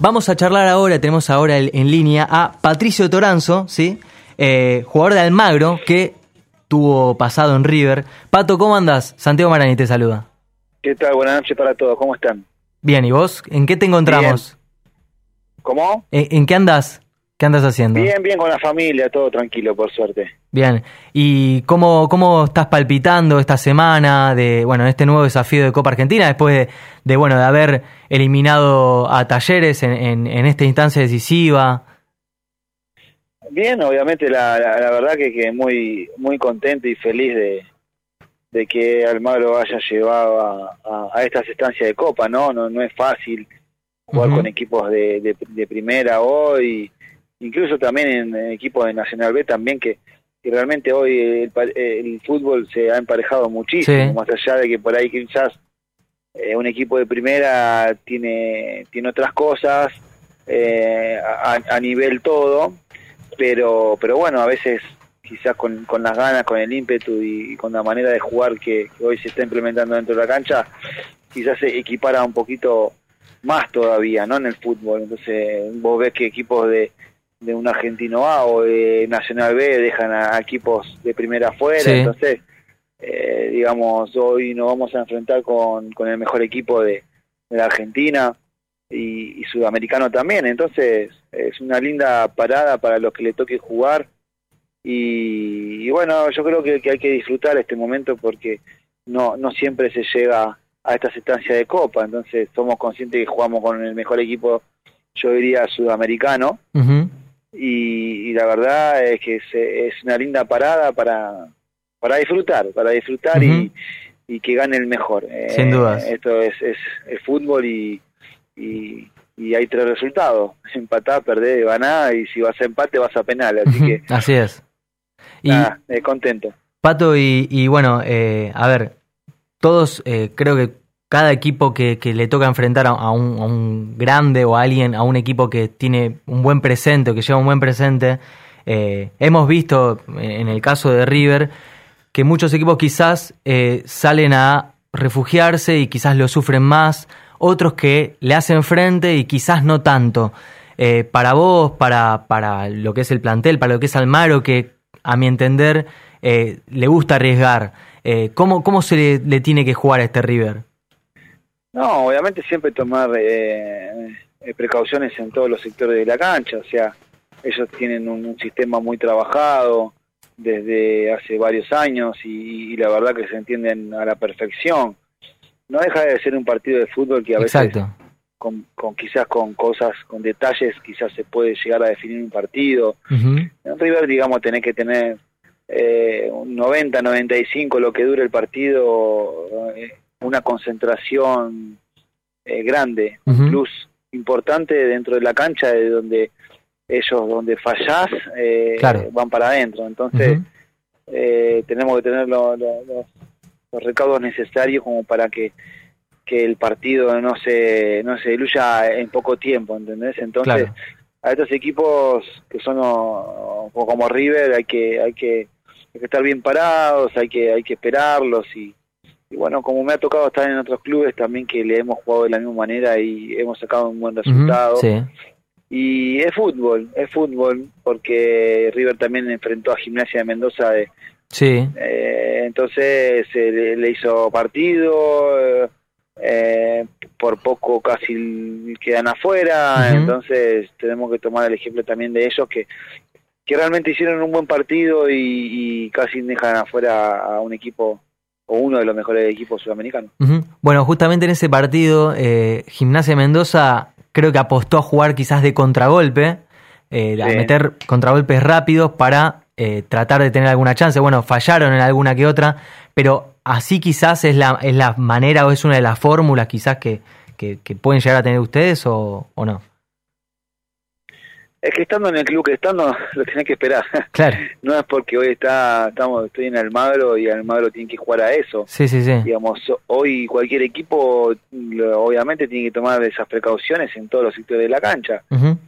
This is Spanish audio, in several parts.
Vamos a charlar ahora, tenemos ahora en línea a Patricio Toranzo, ¿sí? Eh, jugador de Almagro que tuvo pasado en River. Pato, ¿cómo andas? Santiago Marani te saluda. ¿Qué tal? Buenas noches para todos, ¿cómo están? Bien, ¿y vos? ¿En qué te encontramos? ¿Cómo? ¿En, qué andas? ¿Qué andas haciendo? Bien, bien con la familia, todo tranquilo, por suerte. Bien. ¿Y cómo, cómo estás palpitando esta semana de, bueno, este nuevo desafío de Copa Argentina después de, bueno, de haber eliminado a Talleres en, en, esta instancia decisiva? Bien, obviamente la, la, verdad que, que muy muy contento y feliz de, de que Almagro haya llevado a, a, estas estancias de Copa, ¿no? No, no es fácil jugar con equipos de, de primera hoy incluso también en, equipos de Nacional B también que, realmente hoy el, fútbol se ha emparejado muchísimo, más allá de que por ahí quizás eh, un equipo de primera tiene, tiene otras cosas eh, a, nivel todo, pero, pero bueno, a veces quizás con, con las ganas, con el ímpetu y, con la manera de jugar que, hoy se está implementando dentro de la cancha, quizás se equipara un poquito más todavía, ¿no? En el fútbol. Entonces, vos ves que equipos de, de un argentino A o de Nacional B dejan a, equipos de primera afuera, entonces eh, digamos hoy nos vamos a enfrentar con, con el mejor equipo de, la Argentina y, sudamericano también, entonces es una linda parada para los que le toque jugar y, bueno yo creo que, hay que disfrutar este momento porque no no siempre se llega a estas estancias de copa, entonces somos conscientes que jugamos con el mejor equipo yo diría sudamericano y, la verdad es que es, una linda parada para, para disfrutar, para disfrutar y, y, que gane el mejor. Sin dudas. Eh, esto es, es, fútbol y, y, hay tres resultados, empatar, perder, ganar y si vas a empate vas a penal, así que... Así es. Y, eh, contento. Pato, y, y bueno, eh, a ver, todos creo que cada equipo que, le toca enfrentar a, un, a, un, grande o a alguien, a un equipo que tiene un buen presente o que lleva un buen presente, eh, hemos visto en el caso de River que muchos equipos quizás eh, salen a refugiarse y quizás lo sufren más, otros que le hacen frente y quizás no tanto. Eh, para vos, para, para lo que es el plantel, para lo que es Almaro, que a mi entender le gusta arriesgar, ¿cómo, ¿cómo se le tiene que jugar a este River? No, obviamente siempre tomar eh, eh, precauciones en todos los sectores de la cancha, o sea, ellos tienen un, sistema muy trabajado desde hace varios años y, la verdad que se entienden a la perfección. No deja de ser un partido de fútbol que a veces con, quizás con cosas, con detalles, quizás se puede llegar a definir un partido. En River, digamos, tenés que tener eh, un 90, 95 lo que dure el partido eh, una concentración eh, grande, un plus importante dentro de la cancha, de donde ellos, donde fallás, eh, van para adentro. Entonces, eh, tenemos que tener los recaudos necesarios como para que, que el partido no se, no se diluya en poco tiempo, ¿entendés? Entonces, a estos equipos que son como River hay que, hay que, hay que estar bien parados, hay que, hay que esperarlos y y bueno, como me ha tocado estar en otros clubes también que le hemos jugado de la misma manera y hemos sacado un buen resultado. Y es fútbol, es fútbol, porque River también enfrentó a Gimnasia de Mendoza. De, sí. Eh, entonces se le, hizo partido, eh, por poco casi quedan afuera, entonces tenemos que tomar el ejemplo también de ellos que, que realmente hicieron un buen partido y, y casi dejan afuera a un equipo o uno de los mejores equipos sudamericanos. Bueno, justamente en ese partido, eh, Gimnasia Mendoza creo que apostó a jugar quizás de contragolpe, eh, a meter contragolpes rápidos para eh, tratar de tener alguna chance. Bueno, fallaron en alguna que otra, pero así quizás es la, es la manera o es una de las fórmulas quizás que, que, pueden llegar a tener ustedes o, o no. Es que estando en el club que estando, lo tenés que esperar. Claro. no es porque hoy está, estamos, estoy en Almagro y Almagro tiene que jugar a eso. Sí, sí, sí. Digamos, hoy cualquier equipo, obviamente, tiene que tomar esas precauciones en todos los sitios de la cancha.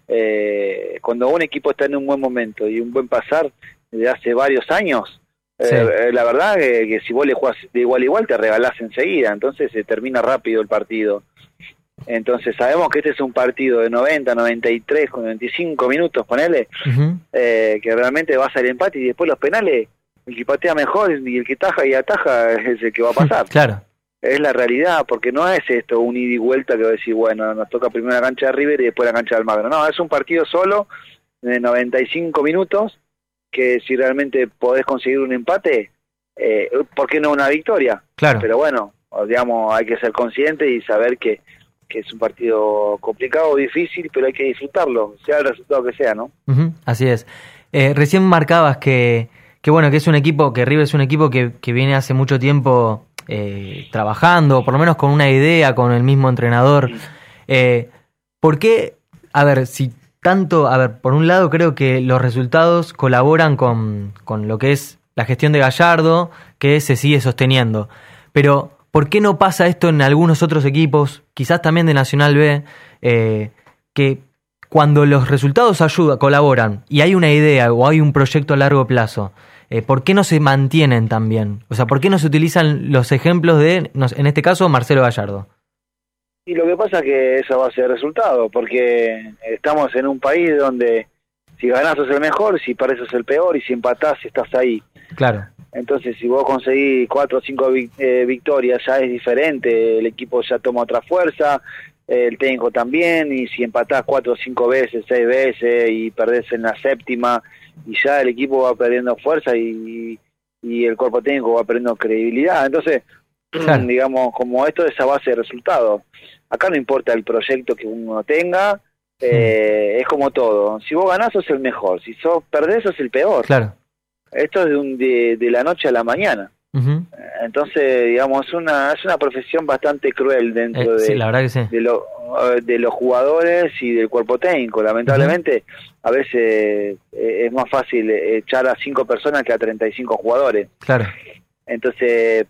eh, cuando un equipo está en un buen momento y un buen pasar desde hace varios años, eh, la verdad que, que, si vos le jugás de igual a igual te regalás enseguida, entonces se termina rápido el partido. Entonces sabemos que este es un partido de 90, 93, con 95 minutos, ponele, eh, que realmente va a ser empate y después los penales, el que patea mejor y el que taja y ataja es el que va a pasar. claro. Es la realidad, porque no es esto un ida y vuelta que va a decir, bueno, nos toca primero la cancha de River y después la cancha del Magno. No, es un partido solo de 95 minutos que si realmente podés conseguir un empate, eh, ¿por qué no una victoria? Claro. Pero bueno, digamos, hay que ser consciente y saber que, que es un partido complicado, difícil, pero hay que disfrutarlo, sea el resultado que sea, ¿no? así es. Eh, recién marcabas que, que, bueno, que es un equipo, que River es un equipo que, que viene hace mucho tiempo eh, trabajando, por lo menos con una idea, con el mismo entrenador. Eh, ¿Por qué? A ver, si tanto, a ver, por un lado creo que los resultados colaboran con, con lo que es la gestión de Gallardo, que se sigue sosteniendo. Pero, ¿por qué no pasa esto en algunos otros equipos, quizás también de Nacional B, eh, que cuando los resultados ayudan, colaboran y hay una idea o hay un proyecto a largo plazo, eh, ¿por qué no se mantienen también? O sea, ¿por qué no se utilizan los ejemplos de, en este caso, Marcelo Gallardo? Y lo que pasa es que eso va a ser resultado, porque estamos en un país donde si ganás sos el mejor, si pareces el peor, y si empatás estás ahí. Claro. Entonces, si vos conseguís cuatro o cinco eh, victorias, ya es diferente, el equipo ya toma otra fuerza, el técnico también, y si empatás cuatro o cinco veces, seis veces, y perdés en la séptima, y ya el equipo va perdiendo fuerza y, y el cuerpo técnico va perdiendo credibilidad. Entonces, digamos, como esto es a base de resultados. Acá no importa el proyecto que uno tenga, eh, es como todo. Si vos ganás, sos el mejor. Si sos perdés, sos el peor. Claro. Esto es de, un, de, de la noche a la mañana. Entonces, digamos, es una, es una profesión bastante cruel dentro eh, de, de, lo, de, los jugadores y del cuerpo técnico. Lamentablemente, a veces eh, es más fácil echar a cinco personas que a 35 jugadores. Claro. Entonces,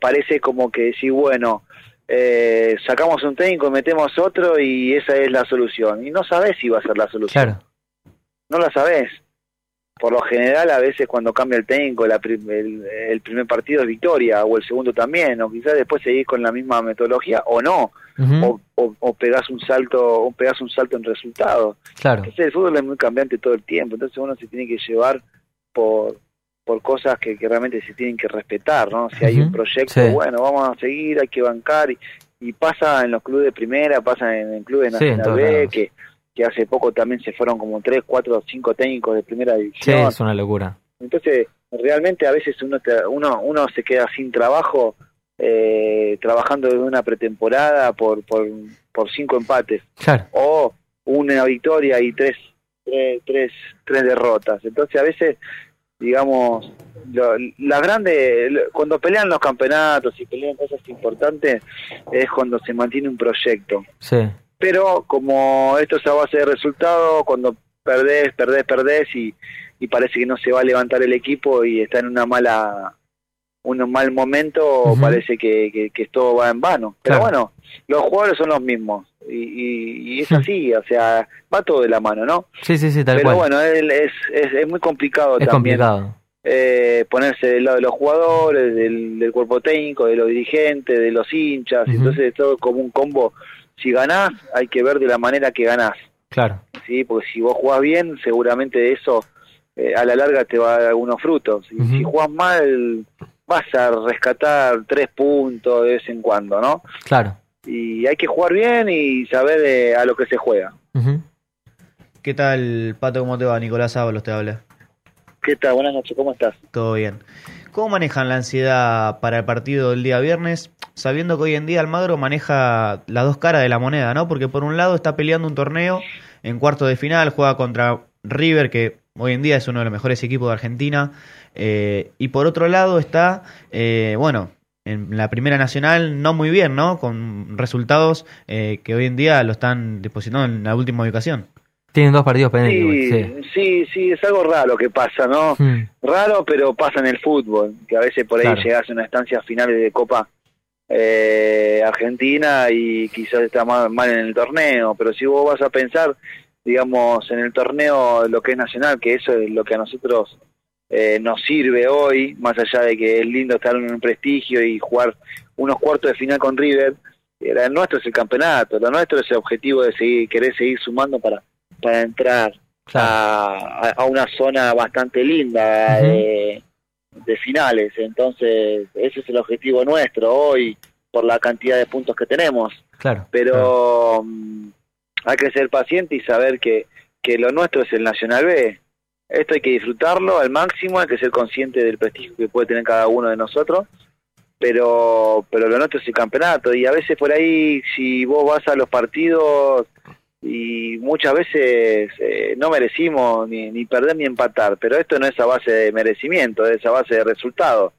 parece como que si, bueno, eh, sacamos un técnico, metemos otro y esa es la solución. Y no sabes si va a ser la solución. Claro. No la sabes por lo general a veces cuando cambia el técnico el, primer partido es victoria o el segundo también o quizás después seguís con la misma metodología o no. O, o, pegás un salto o pegás un salto en resultados. Claro. Entonces el fútbol es muy cambiante todo el tiempo entonces uno se tiene que llevar por por cosas que, realmente se tienen que respetar no si hay un proyecto bueno vamos a seguir hay que bancar y, y pasa en los clubes de primera pasa en el club de Nacional B que que hace poco también se fueron como tres, cuatro, cinco técnicos de primera división. Sí, es una locura. Entonces, realmente a veces uno, uno, uno se queda sin trabajo eh, trabajando desde una pretemporada por, por, por cinco empates. Claro. O una victoria y tres, tres, tres, tres derrotas. Entonces, a veces, digamos, la grande, cuando pelean los campeonatos y pelean cosas importantes, es cuando se mantiene un proyecto. Sí pero como esto es a base de resultado, cuando perdés, perdés, perdés y, y parece que no se va a levantar el equipo y está en una mala un mal momento, parece que, que, todo va en vano. Pero bueno, los jugadores son los mismos y, y, es así, o sea, va todo de la mano, ¿no? Sí, sí, sí, tal Pero bueno, es, es, es, muy complicado es también. Complicado. Eh, ponerse del lado de los jugadores, del, del, cuerpo técnico, de los dirigentes, de los hinchas, entonces todo como un combo si ganás, hay que ver de la manera que ganás. Claro. Sí, porque si vos jugás bien, seguramente de eso eh, a la larga te va a dar algunos frutos. Y si jugás mal, vas a rescatar tres puntos de vez en cuando, ¿no? Claro. Y hay que jugar bien y saber eh, a lo que se juega. ¿Qué tal, Pato? ¿Cómo te va? Nicolás Ábalos te habla. ¿Qué tal? Buenas noches, ¿cómo estás? Todo bien. ¿Cómo manejan la ansiedad para el partido del día viernes? Sabiendo que hoy en día Almagro maneja las dos caras de la moneda, ¿no? Porque por un lado está peleando un torneo en cuarto de final, juega contra River, que hoy en día es uno de los mejores equipos de Argentina. Eh, y por otro lado está, eh, bueno, en la Primera Nacional no muy bien, ¿no? Con resultados eh, que hoy en día lo están depositando en la última ubicación. Tienen dos partidos pendientes. Sí, sí, sí, es algo raro que pasa, ¿no? Hmm. Raro, pero pasa en el fútbol, que a veces por ahí llegas a una estancia finales de Copa eh, Argentina y quizás está mal, mal, en el torneo, pero si vos vas a pensar, digamos, en el torneo lo que es nacional, que eso es lo que a nosotros eh, nos sirve hoy, más allá de que es lindo estar en un prestigio y jugar unos cuartos de final con River, era el nuestro es el campeonato, lo nuestro es el objetivo de seguir, querer seguir sumando para, para entrar a, a, una zona bastante linda de, de finales. Entonces, ese es el objetivo nuestro hoy por la cantidad de puntos que tenemos. Claro. Pero mm, hay que ser paciente y saber que, que lo nuestro es el Nacional B. Esto hay que disfrutarlo al máximo, hay que ser consciente del prestigio que puede tener cada uno de nosotros, pero pero lo nuestro es el campeonato y a veces por ahí si vos vas a los partidos y muchas veces eh, no merecimos ni, ni perder ni empatar, pero esto no es a base de merecimiento, es a base de resultado.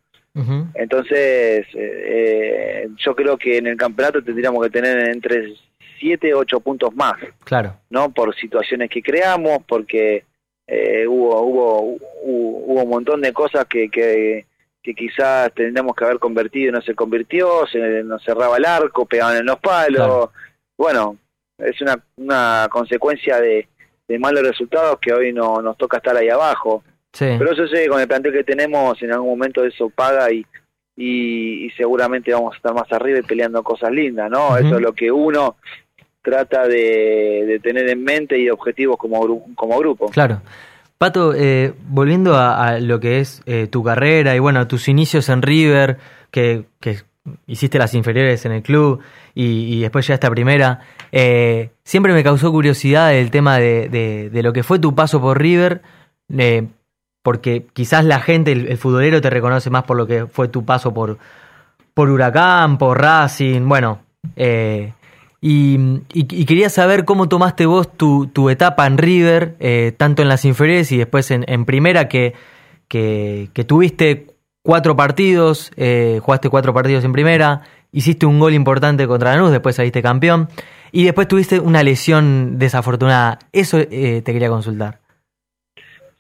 Entonces, eh, eh, yo creo que en el campeonato tendríamos que tener entre 7 8 puntos más. Claro. ¿No? Por situaciones que creamos, porque eh, hubo, hubo, hubo, un montón de cosas que, que, que quizás tendríamos que haber convertido y no se convirtió, se nos cerraba el arco, pegaban en los palos. Bueno, es una, una consecuencia de, de malos resultados que hoy no, nos toca estar ahí abajo. Pero eso sé, con el plantel que tenemos, en algún momento eso paga y, y, seguramente vamos a estar más arriba y peleando cosas lindas, ¿no? Eso es lo que uno trata de, tener en mente y objetivos como, como grupo. Claro. Pato, eh, volviendo a, lo que es eh, tu carrera y bueno, tus inicios en River, que, que hiciste las inferiores en el club y, después ya esta primera, eh, siempre me causó curiosidad el tema de, de, lo que fue tu paso por River porque quizás la gente, el, futbolero te reconoce más por lo que fue tu paso por, por Huracán, por Racing, bueno. Eh, y, quería saber cómo tomaste vos tu, tu etapa en River, eh, tanto en las inferiores y después en, primera, que, que, tuviste cuatro partidos, eh, jugaste cuatro partidos en primera, hiciste un gol importante contra Lanús, después saliste campeón, y después tuviste una lesión desafortunada. Eso te quería consultar.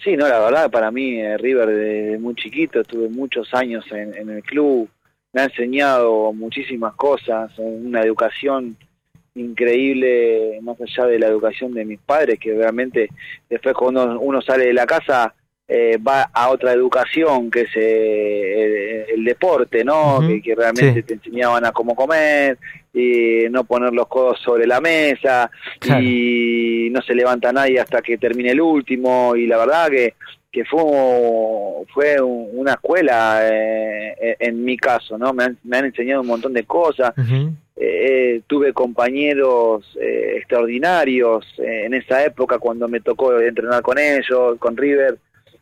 Sí, no, la verdad, para mí eh, River desde muy chiquito, estuve muchos años en, el club, me ha enseñado muchísimas cosas, una educación increíble, más allá de la educación de mis padres, que realmente después cuando uno sale de la casa eh, va a otra educación, que es eh, el, deporte, ¿no? que, realmente te enseñaban a cómo comer, y no poner los codos sobre la mesa, y no se levanta nadie hasta que termine el último, y la verdad que, que fue, fue una escuela eh, en mi caso, ¿no? Me han, me han, enseñado un montón de cosas. tuve compañeros extraordinarios en esa época cuando me tocó entrenar con ellos, con River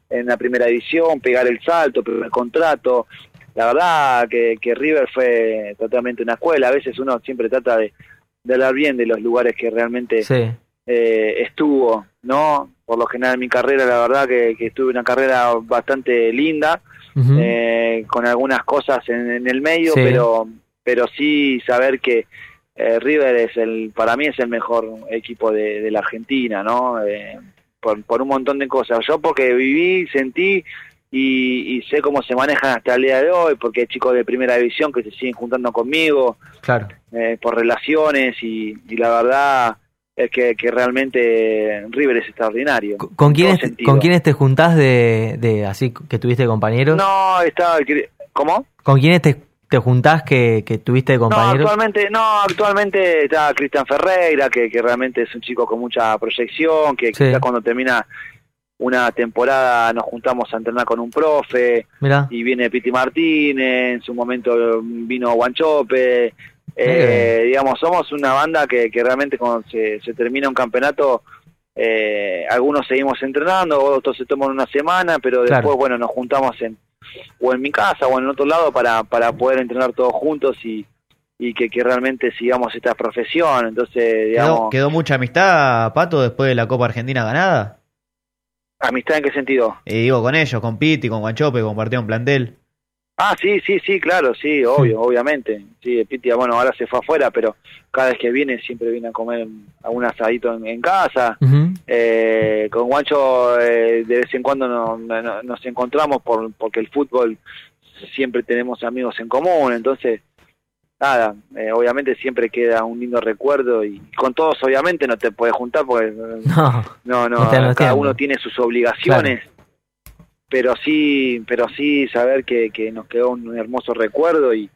en la primera división, pegar el salto, el contrato. La verdad que, que River fue totalmente una escuela. A veces uno siempre trata de, de hablar bien de los lugares que realmente eh, estuvo, ¿no? Por lo general en mi carrera, la verdad que, que estuve una carrera bastante linda, eh, con algunas cosas en, el medio, pero pero sí saber que eh, River es el, para mí es el mejor equipo de, de la Argentina, ¿no? Eh, por, un montón de cosas. Yo porque viví, sentí y, sé cómo se manejan hasta el día de hoy, porque hay chicos de primera división que se siguen juntando conmigo, claro. Eh, por relaciones y, la verdad es que, realmente River es extraordinario. ¿Con, quiénes, ¿con quiénes te juntás de, de así que tuviste compañeros? No, estaba... ¿Cómo? ¿Con quiénes te te juntás que, que tuviste de compañeros? No, actualmente, no, actualmente está Cristian Ferreira, que, que realmente es un chico con mucha proyección, que quizás cuando termina una temporada nos juntamos a entrenar con un profe, y viene Piti Martínez, en su momento vino Guanchope, eh, digamos, somos una banda que, que realmente cuando se, se termina un campeonato, eh, algunos seguimos entrenando, otros se toman una semana, pero después, bueno, nos juntamos en o en mi casa o en otro lado para, para poder entrenar todos juntos y, y que, que realmente sigamos esta profesión. Entonces, digamos... ¿Quedó, mucha amistad, Pato, después de la Copa Argentina ganada? ¿Amistad en qué sentido? Y digo, con ellos, con Piti, con Guanchope, compartieron plantel. Ah, sí, sí, sí, claro, sí, obvio, obviamente. Sí, Piti, bueno, ahora se fue afuera, pero cada vez que viene siempre viene a comer algún asadito en, casa. eh, con Guancho eh, de vez en cuando nos encontramos por, porque el fútbol siempre tenemos amigos en común, entonces, nada, eh, obviamente siempre queda un lindo recuerdo y con todos obviamente no te puedes juntar porque no, no, cada uno tiene sus obligaciones pero sí, pero sí saber que, que nos quedó un hermoso recuerdo y,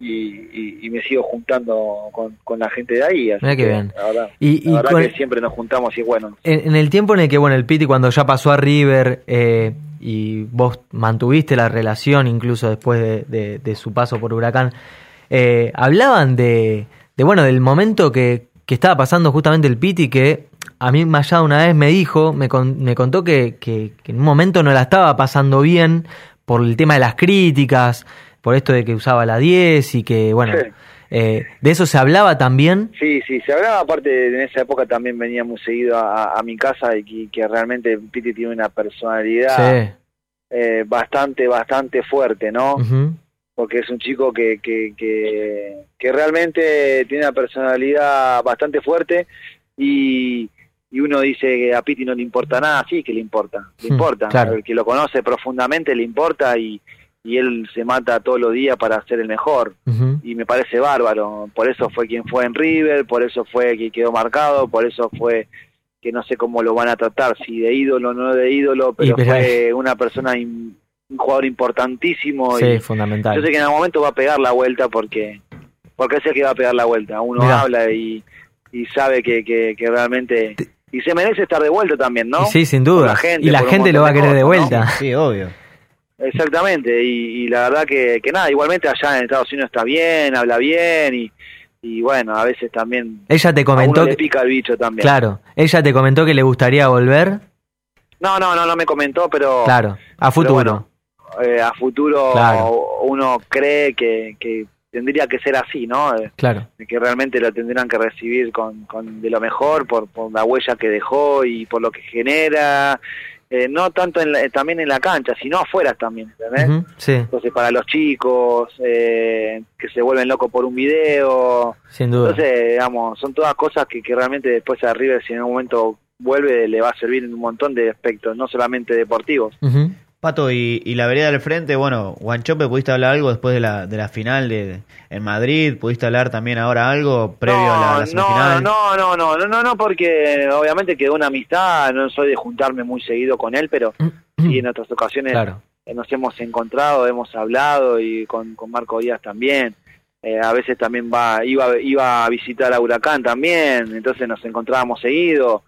y, y, me sigo juntando con, con, la gente de ahí. Así que, bien. La verdad, y, la verdad que siempre nos juntamos y bueno. En, el tiempo en el que, bueno, el Piti cuando ya pasó a River eh, y vos mantuviste la relación incluso después de, de, su paso por Huracán, eh, hablaban de, de, bueno, del momento que, que estaba pasando justamente el Piti que a mí Mayada una vez me dijo, me, me contó que, que, que, en un momento no la estaba pasando bien por el tema de las críticas, por esto de que usaba la 10 y que, bueno, eh, ¿de eso se hablaba también? Sí, sí, se hablaba, aparte en esa época también venía muy seguido a, mi casa y que, realmente Piti tiene una personalidad eh, bastante, bastante fuerte, ¿no? Porque es un chico que, que, que, que realmente tiene una personalidad bastante fuerte y, y uno dice que a Piti no le importa nada, sí que le importa, le hmm, importa, el que lo conoce profundamente le importa y, y él se mata todos los días para ser el mejor y me parece bárbaro, por eso fue quien fue en River, por eso fue quien quedó marcado, por eso fue que no sé cómo lo van a tratar, si de ídolo o no de ídolo, pero, fue una persona, un jugador importantísimo y fundamental. Yo sé que en algún momento va a pegar la vuelta porque porque sé que va a pegar la vuelta, uno habla y, y sabe que, que, que realmente y se merece estar de vuelta también, ¿no? Sí, sin duda. y la gente lo va a querer de vuelta. Sí, obvio. Exactamente, y, la verdad que, que, nada, igualmente allá en Estados Unidos está bien, habla bien y, y bueno, a veces también... Ella te comentó... que, le pica el bicho también. Claro, ella te comentó que le gustaría volver. No, no, no, no me comentó, pero... Claro, a futuro. Eh, a futuro uno cree que, que tendría que ser así, ¿no? Claro. Que realmente lo tendrían que recibir con, con de lo mejor por, por la huella que dejó y por lo que genera eh, no tanto en también en la cancha, sino afuera también, ¿entendés? sí. Entonces, para los chicos eh, que se vuelven locos por un video. Sin duda. Entonces, digamos, son todas cosas que, que realmente después a River, si en un momento vuelve, le va a servir en un montón de aspectos, no solamente deportivos. Pato, y, la vereda del frente, bueno, Guanchope, ¿pudiste hablar algo después de la, de la final de, en Madrid? ¿Pudiste hablar también ahora algo previo a la, semifinal? No, no, no, no, no, no, porque obviamente quedó una amistad, no soy de juntarme muy seguido con él, pero sí en otras ocasiones nos hemos encontrado, hemos hablado y con, con Marco Díaz también. Eh, a veces también va iba iba a visitar a Huracán también, entonces nos encontrábamos seguido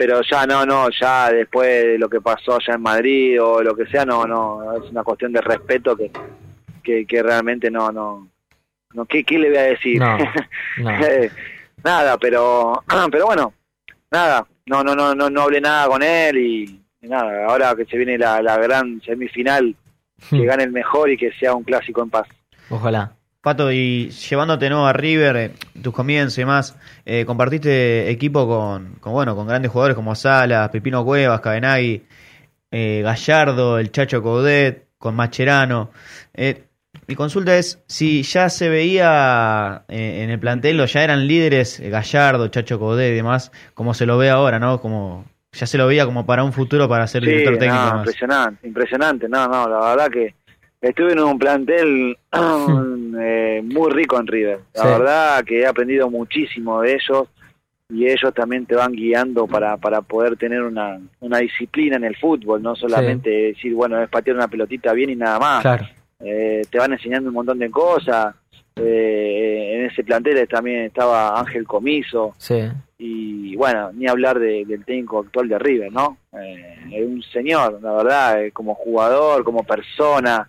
pero ya no, no, ya después de lo que pasó allá en Madrid o lo que sea, no, no, es una cuestión de respeto que, que, realmente no, no, no ¿qué, ¿qué, le voy a decir? nada, pero, pero bueno, nada, no, no, no, no, no hablé nada con él y, nada, ahora que se viene la, la gran semifinal, que hmm. gane el mejor y que sea un clásico en paz. Ojalá. Pato, y llevándote nuevo a River, eh, tus comienzos y más, eh, compartiste equipo con, con, bueno, con grandes jugadores como Salas, Pipino Cuevas, Cabenagui, eh, Gallardo, el Chacho Coudet, con Macherano. mi consulta es si ya se veía en el plantel o ya eran líderes Gallardo, Chacho Coudet y demás, como se lo ve ahora, ¿no? Como ya se lo veía como para un futuro para ser director técnico. impresionante, impresionante. No, no, la verdad que Estuve en un plantel eh, muy rico en River. La verdad que he aprendido muchísimo de ellos y ellos también te van guiando para, para poder tener una, una disciplina en el fútbol, no solamente decir, bueno, es patear una pelotita bien y nada más. Eh, te van enseñando un montón de cosas. Eh, en ese plantel también estaba Ángel Comiso. Y bueno, ni hablar del técnico actual de River, ¿no? es un señor, la verdad, como jugador, como persona.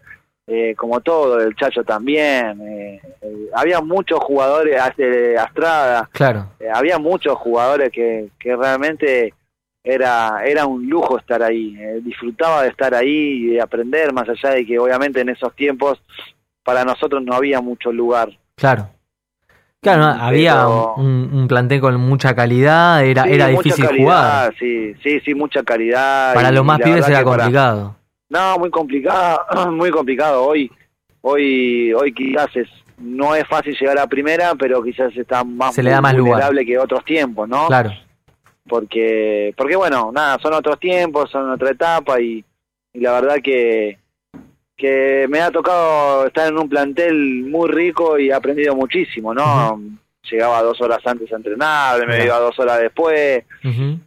Eh, como todo, el Chacho también. Eh, eh, había muchos jugadores, Astrada, claro. había muchos jugadores que, que realmente era, era un lujo estar ahí. disfrutaba de estar ahí y de aprender, más allá de que obviamente en esos tiempos para nosotros no había mucho lugar. Claro. Claro, había un, un, plantel con mucha calidad, era, era difícil jugar. Sí, sí, sí, mucha calidad. Para los más pibes era complicado. No, muy complicado, muy complicado. Hoy, hoy, hoy quizás es, no es fácil llegar a primera, pero quizás está más, Se le da más vulnerable que otros tiempos, ¿no? Claro. Porque, porque bueno, nada, son otros tiempos, son otra etapa y, la verdad que, que me ha tocado estar en un plantel muy rico y he aprendido muchísimo, ¿no? Llegaba dos horas antes a entrenar, me iba dos horas después.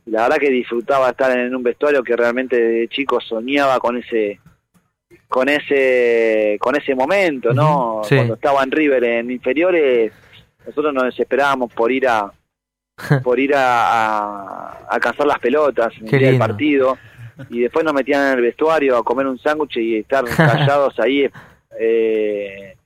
La verdad que disfrutaba estar en un vestuario que realmente de chico soñaba con ese con ese con ese momento, ¿no? Sí. Cuando estaba en River en inferiores, nosotros nos desesperábamos por ir a por ir a, a, a alcanzar las pelotas en el día del partido y después nos metían en el vestuario a comer un sándwich y estar callados ahí eh,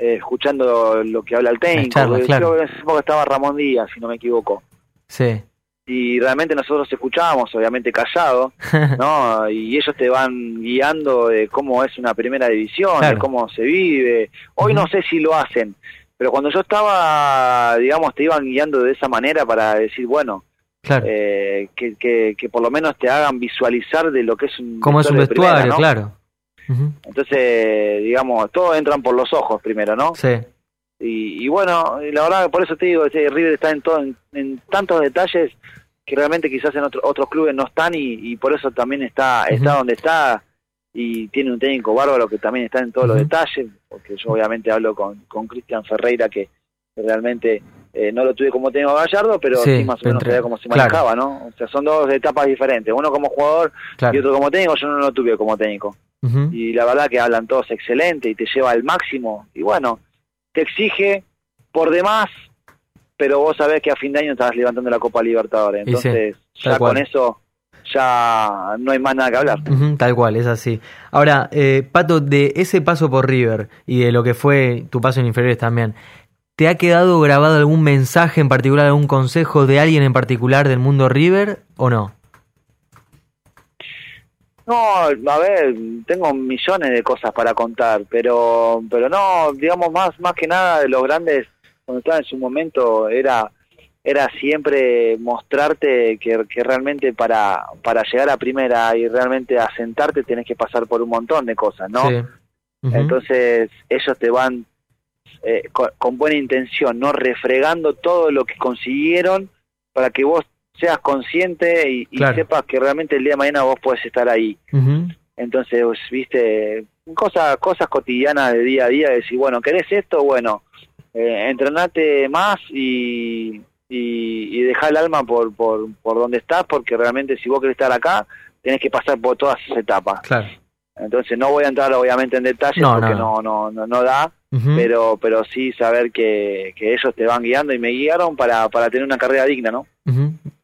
eh, escuchando lo que habla el técnico. charlas, Creo claro. que en esa época estaba Ramón Díaz, si no me equivoco. Sí. Y realmente nosotros escuchábamos, obviamente callados, ¿no? Y ellos te van guiando de cómo es una primera división, Claro. de cómo se vive. Hoy no sé si lo hacen, pero cuando yo estaba, digamos, te iban guiando de esa manera para decir, bueno, Claro. eh, que, que, que por lo menos te hagan visualizar de lo que es un Como es un primera, vestuario, ¿no? claro. Entonces, digamos, todos entran por los ojos primero, ¿no? Sí. Y, y bueno, y la verdad, por eso te digo, River está en, todo, en, en tantos detalles que realmente quizás en otro- otros clubes no están y, y por eso también está, está donde está y tiene un técnico bárbaro que también está en todos los detalles, porque yo obviamente hablo con, con Cristian Ferreira que, realmente eh, no lo tuve como técnico Gallardo, pero Sí, sí, más o menos sabía cómo se claro. manejaba, ¿no? O sea, son dos etapas diferentes, uno como jugador Claro. y otro como técnico, yo no lo tuve como técnico Y la verdad que hablan todos excelente y te lleva al máximo y bueno, te exige por demás, pero vos sabés que a fin de año estás levantando la Copa Libertadores, sí, entonces ya cual. con eso ya no hay más nada que hablar. tal cual, es así. Ahora, eh, Pato, de ese paso por River y de lo que fue tu paso en inferiores también, ¿te ha quedado grabado algún mensaje en particular, algún consejo de alguien en particular del mundo River o no? No, a ver, tengo millones de cosas para contar, pero pero no, digamos más más que nada de los grandes cuando estaba en su momento era era siempre mostrarte que, que realmente para para llegar a primera y realmente asentarte tenés que pasar por un montón de cosas, ¿no? Sí. Entonces ellos te van eh, con, con buena intención, no refregando todo lo que consiguieron para que vos seas consciente y, sepas que realmente el día de mañana vos podés estar ahí. ujú, Entonces, vos, viste, cosas cosas cotidianas de día a día, de decir, bueno, ¿querés esto? Bueno, eh, entrenate más y, y, y dejá el alma por, por, por donde estás, porque realmente si vos querés estar acá, tenés que pasar por todas esas etapas. Claro. Entonces no voy a entrar obviamente en detalles No, porque no. no, no, no, no da, Pero, pero sí saber que, que ellos te van guiando y me guiaron para, para tener una carrera digna, ¿no?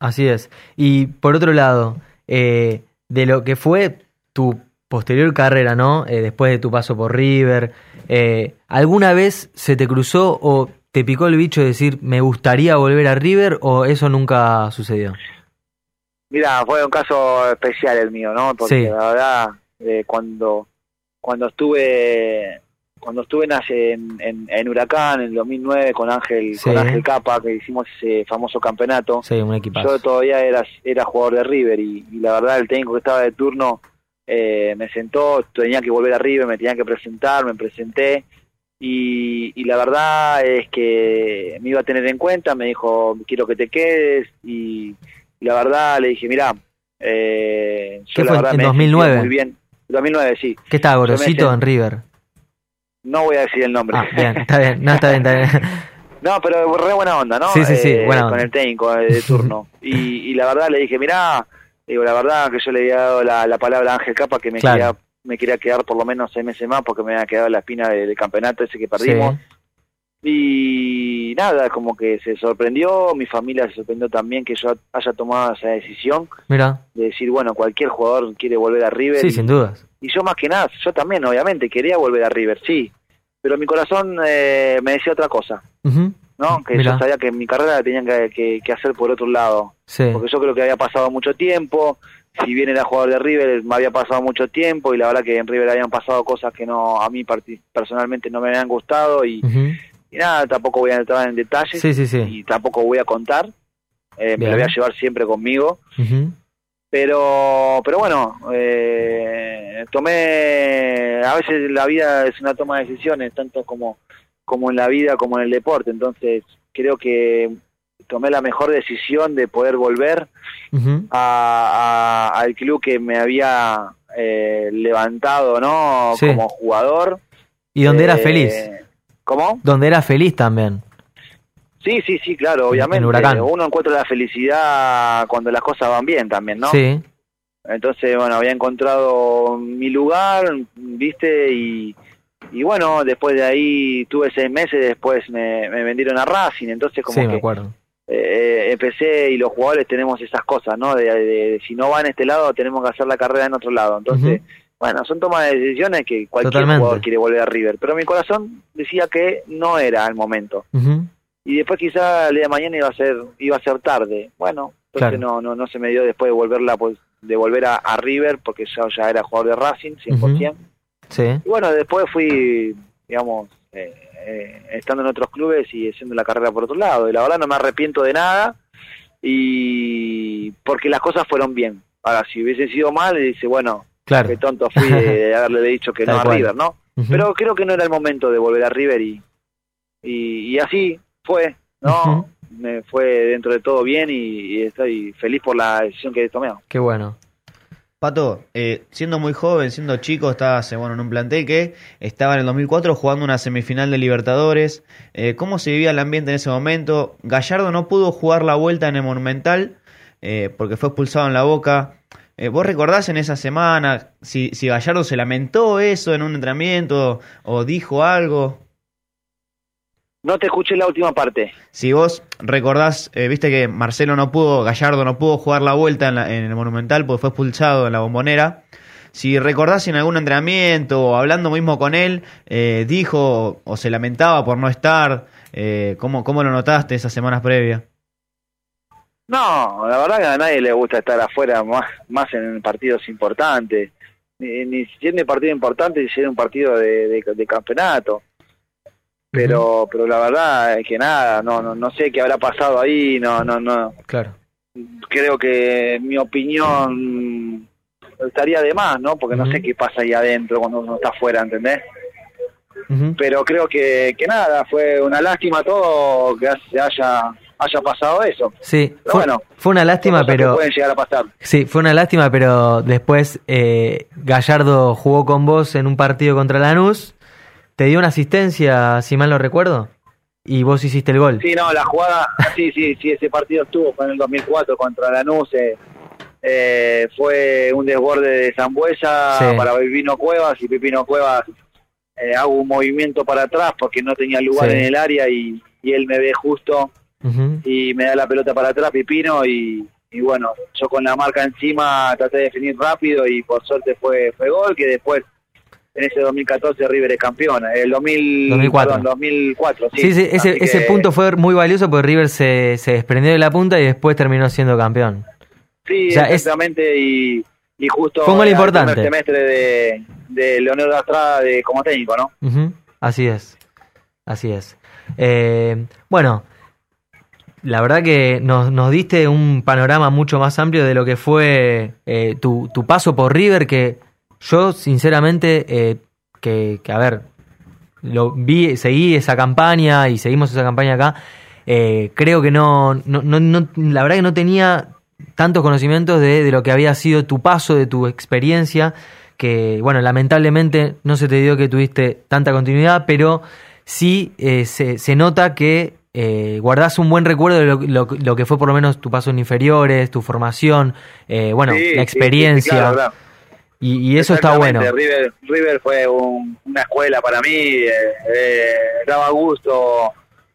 Así es. Y por otro lado, eh, de lo que fue tu posterior carrera, ¿no? Eh, después de tu paso por River, eh, ¿alguna vez se te cruzó o te picó el bicho de decir me gustaría volver a River o eso nunca sucedió? Mira, fue un caso especial el mío, ¿no? Porque Sí. la verdad, eh, cuando cuando estuve cuando estuve en, en, en, Huracán en el 2009 con Ángel Sí. con Ángel Capa que hicimos ese famoso campeonato, Sí, un yo todavía era era jugador de River y, y la verdad el técnico que estaba de turno eh, me sentó, tenía que volver a River, me tenía que presentar, me presenté y, y la verdad es que me iba a tener en cuenta, me dijo quiero que te quedes y, y la verdad le dije mira, eh, yo ¿Qué la fue, verdad en me he 2009? sentido muy bien, 2009 sí, ¿Qué estaba, Gorosito en River? No voy a decir el nombre. Ah, bien, está bien, no, está bien, está bien. No, pero re buena onda, ¿no? Sí, sí, sí, buena Con onda. el técnico de, de turno. y, y la verdad le dije, mirá, digo, la verdad que yo le había dado la, la palabra a Ángel Capa que me, Claro. quería, me quería quedar por lo menos seis meses más porque me había quedado la espina de- del campeonato ese que perdimos. Y nada, como que se sorprendió, mi familia se sorprendió también que yo haya tomado esa decisión Mira, de decir, bueno, cualquier jugador quiere volver a River. sí, y, sin dudas. y yo más que nada, yo también obviamente quería volver a River, sí. Pero mi corazón eh, me decía otra cosa. ¿no? Que Mirá. yo sabía que mi carrera la tenían que, que- que hacer por otro lado. Sí, Porque yo creo que había pasado mucho tiempo, si bien era jugador de River, me había pasado mucho tiempo y la verdad que en River habían pasado cosas que no a mí personalmente no me habían gustado y, y nada, tampoco voy a entrar en detalles sí, sí, sí. y tampoco voy a contar. Eh, me lo voy a llevar siempre conmigo. Pero, pero bueno, eh, tomé, a veces la vida es una toma de decisiones, tanto como, como en la vida como en el deporte, entonces creo que tomé la mejor decisión de poder volver a, a- al club que me había eh, levantado, ¿no? Sí. Como jugador. Y donde eras Eh, feliz. ¿Cómo? Donde eras feliz también. Sí, sí, sí, claro, En- en obviamente. Huracán. Uno encuentra la felicidad cuando las cosas van bien también, ¿no? Sí, Entonces, bueno, había encontrado mi lugar, viste, y, y bueno, después de ahí tuve seis meses, después me, me vendieron a Racing, entonces como Sí, me que acuerdo. eh, empecé y los jugadores tenemos esas cosas, ¿no? De, de- de si no va en este lado, tenemos que hacer la carrera en otro lado. Entonces. Bueno, son tomas de decisiones que cualquier Totalmente. jugador quiere volver a River, pero mi corazón decía que no era el momento. Y después quizá el día de mañana iba a ser iba a ser tarde. Bueno, entonces Claro. no, no no se me dio después de volverla pues de volver a, a River porque yo ya era jugador de Racing 100%. Sí. Y bueno, después fui, digamos, eh, eh, estando en otros clubes y haciendo la carrera por otro lado. Y la verdad no me arrepiento de nada y porque las cosas fueron bien. Ahora, si hubiese sido mal, dice, bueno, Claro. qué tonto fui de haberle dicho que no a. River, ¿no? Pero creo que no era el momento de volver a River y, y, y así fue, ¿no? Me fue dentro de todo bien y, y estoy feliz por la decisión que he tomado. Qué bueno. Pato, eh, siendo muy joven, siendo chico, estabas eh, bueno, en un plantel que estaba en el 2004 jugando una semifinal de Libertadores. Eh, ¿Cómo se vivía el ambiente en ese momento? Gallardo no pudo jugar la vuelta en el Monumental eh, porque fue expulsado en la boca. Eh, ¿Vos recordás en esa semana si, si Gallardo se lamentó eso en un entrenamiento o dijo algo? No te escuché la última parte. Si vos recordás, eh, viste que Marcelo no pudo, Gallardo no pudo jugar la vuelta en, la- en el Monumental porque fue expulsado en la bombonera. Si recordás en algún entrenamiento o hablando mismo con él, eh, dijo o se lamentaba por no estar, ¿cómo, ¿cómo lo notaste esas semanas previas? No, la verdad que a nadie le gusta estar afuera más, más en partidos importantes. Ni, ni siendo un partido importante, ni siendo un partido de, de- de campeonato. Pero, pero la verdad es que nada, no, no, no sé qué habrá pasado ahí, no, no, no. Claro. Creo que mi opinión estaría de más, ¿no? Porque no sé qué pasa ahí adentro cuando uno está afuera, ¿entendés? Pero creo que, que nada, fue una lástima todo que se haya, haya pasado eso. Sí, Pero fue, bueno, fue una lástima, pero pueden llegar a pasar. sí, fue una lástima, pero después eh, Gallardo jugó con vos en un partido contra Lanús, te dio una asistencia, si mal no recuerdo, y vos hiciste el gol. Sí, no, la jugada, sí, sí, sí, ese partido estuvo, fue en el 2004 contra Lanús, eh, eh, fue un desborde de Zambuesa Sí. para Pipino Cuevas y Pipino Cuevas eh, hago un movimiento para atrás porque no tenía lugar Sí. en el área y, y él me ve justo Y me da la pelota para atrás Pipino y, y bueno, yo con la marca encima traté de definir rápido y por suerte fue, fue gol que después en ese 2014 River es campeón, el 2000, 2004. perdón, 2004, sí. Sí, sí, ese, ese punto fue muy valioso porque River se, se desprendió de la punta y después terminó siendo campeón. Sí, O sea, es- exactamente, y, y justo Fue el importante. primer semestre de, de Leonardo Astrada de, como técnico, ¿no? Ujú, Así es, así es. Eh, bueno, la verdad que nos, nos diste un panorama mucho más amplio de lo que fue eh, tu, tu paso por River, que yo sinceramente, eh, que, a ver, lo vi, seguí esa campaña y seguimos esa campaña acá, eh, creo que no, no, no, no- la verdad que no tenía tantos conocimientos de, de lo que había sido tu paso, de tu experiencia, que bueno, lamentablemente no se te dio que tuviste tanta continuidad, pero sí se, se nota que eh, guardás un buen recuerdo de lo, lo- lo que fue por lo menos tu paso en inferiores, tu formación, eh, bueno, Sí, la experiencia, sí, claro, claro. y, y eso está bueno. River, River fue un- una escuela para mí, eh, eh, daba gusto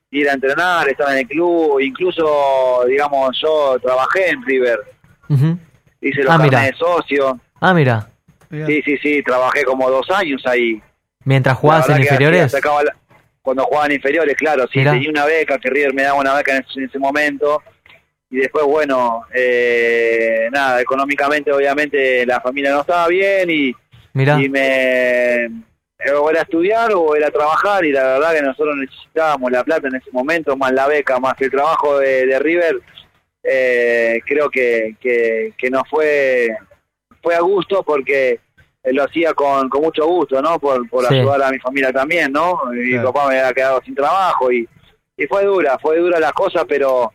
ir a entrenar, estar en el club, incluso, digamos, yo trabajé en River, Ujú. hice los Ah, de socio, Ah, mira, sí, sí, sí, trabajé como dos años ahí. mientras jugabas en inferiores, sacaba la- cuando jugaban inferiores, claro, sí, Mirá. tenía una beca, que River me daba una beca en ese, en ese momento. Y después, bueno, eh, nada, económicamente obviamente la familia no estaba bien y, mira, y me o era estudiar o era trabajar y la verdad que nosotros necesitábamos la plata en ese momento, más la beca, más que el trabajo de, de River, eh, creo que, que, que nos fue, fue a gusto porque eh, lo hacía con, con mucho gusto, ¿no? Por, por Sí. ayudar a mi familia también, ¿no? Mi Claro. papá me había quedado sin trabajo y, y fue dura, fue dura la cosa, pero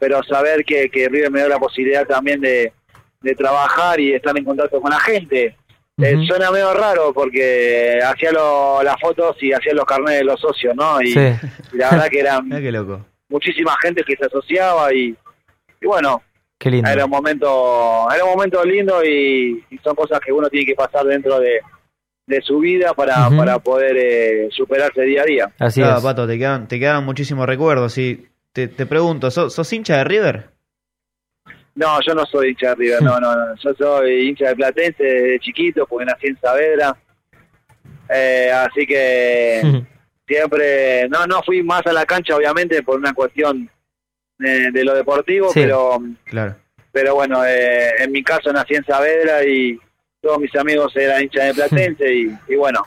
pero saber que, que River me dio la posibilidad también de, de trabajar y de estar en contacto con la gente. Eh, suena medio raro porque hacía lo- las fotos y hacía los carnets de los socios, ¿no? Y, sí, y la verdad que eran loco. muchísima gente que se asociaba y, y bueno, Qué lindo. Era un momento, era un momento lindo y, y son cosas que uno tiene que pasar dentro de, de su vida para, para poder eh, superarse día a día. Así Claro, es. Pato, te quedan, te quedaron muchísimos recuerdos. Y te, te pregunto, ¿sos, sos hincha de River? No, yo no soy hincha de River, no, no, no. Yo soy hincha de Platense desde chiquito porque nací en Saavedra. Eh, así que siempre, no, no fui más a la cancha obviamente por una cuestión eh, de lo deportivo, Sí. pero Claro. pero bueno, eh, en mi caso nací en Saavedra y todos mis amigos eran hinchas de Platense y, y bueno,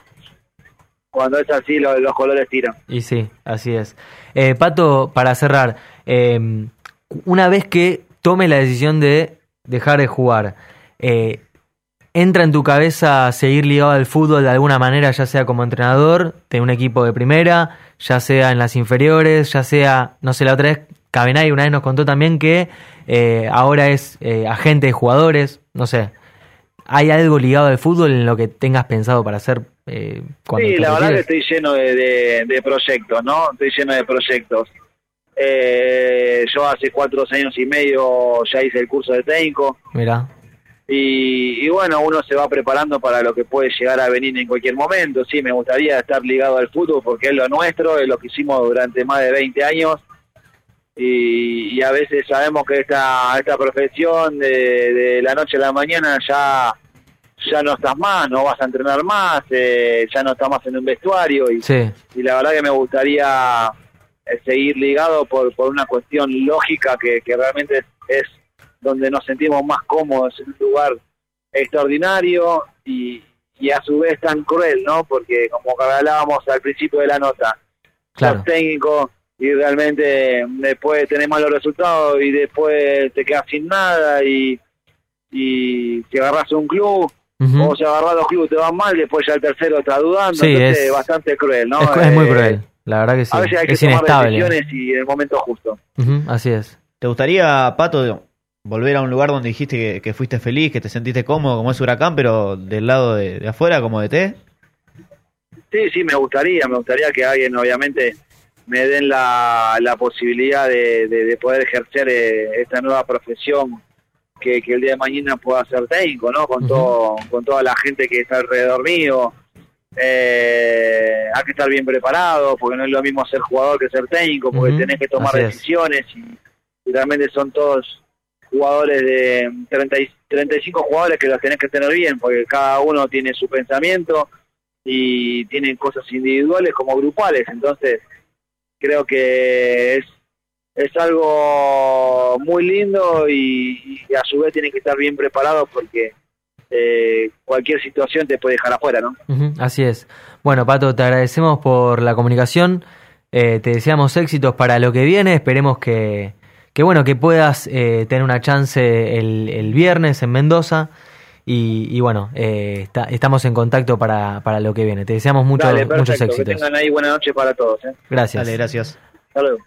cuando es así lo- los colores tiran. Y sí, así es. Eh, Pato, para cerrar, eh, una vez que tome la decisión de dejar de jugar, eh, ¿entra en tu cabeza seguir ligado al fútbol de alguna manera, ya sea como entrenador de un equipo de primera, ya sea en las inferiores, ya sea, no sé, la otra vez, Cabenay una vez nos contó también que eh, ahora es eh, agente de jugadores, no sé. ¿Hay algo ligado al fútbol en lo que tengas pensado para hacer eh, cuando Sí, te la verdad que estoy lleno de, de- de proyectos, ¿no? Estoy lleno de proyectos. Eh, yo hace cuatro años y medio ya hice el curso de técnico Mirá. y, y bueno, uno se va preparando para lo que puede llegar a venir en cualquier momento. Sí, me gustaría estar ligado al fútbol porque es lo nuestro, es lo que hicimos durante más de 20 años y, y a veces sabemos que esta, esta profesión de, de la noche a la mañana ya ya no estás más, no vas a entrenar más, eh, ya no estás más en un vestuario y, Sí. y la verdad que me gustaría eh, seguir ligado por, por una cuestión lógica que, que realmente es, donde nos sentimos más cómodos en un lugar extraordinario y, y a su vez tan cruel, ¿no? Porque como hablábamos al principio de la nota, Claro. sos técnico y realmente después tenés malos resultados y después te quedas sin nada y, y si agarras un club Ujú. o si agarras dos clubes te van mal, después ya el tercero está dudando, Sí, entonces es- bastante cruel, ¿no? es, es muy Eh, cruel, la verdad que sí. A veces hay que es tomar inestable. decisiones y en el momento justo. Así es. ¿Te gustaría, Pato, volver a un lugar donde dijiste que, que fuiste feliz, que te sentiste cómodo, como es Huracán, pero del lado de, de afuera, como de T? Sí, sí, me gustaría, me gustaría que alguien obviamente me den la, la posibilidad de, de- de poder ejercer eh, esta nueva profesión que, que el día de mañana pueda ser técnico, ¿no? Con todo, con toda la gente que está alrededor mío. Eh, hay que estar bien preparado, porque no es lo mismo ser jugador que ser técnico, porque Ujú, tenés que tomar así decisiones y, y realmente son todos jugadores de 30 y- 35 jugadores que los tenés que tener bien, porque cada uno tiene su pensamiento y tienen cosas individuales como grupales, entonces creo que es es algo muy lindo y, a su vez tienen que estar bien preparados porque eh, cualquier situación te puede dejar afuera, ¿no? Así es. Bueno, Pato, te agradecemos por la comunicación. Eh, te deseamos éxitos para lo que viene. Esperemos que, que bueno, que puedas eh, tener una chance el, el viernes en Mendoza. Y, y bueno, eh, está- estamos en contacto para, para lo que viene. Te deseamos mucho- Dale, muchos. Que éxitos. tengan ahí buena noche para todos. ¿eh? Gracias. Dale, gracias. Hasta luego.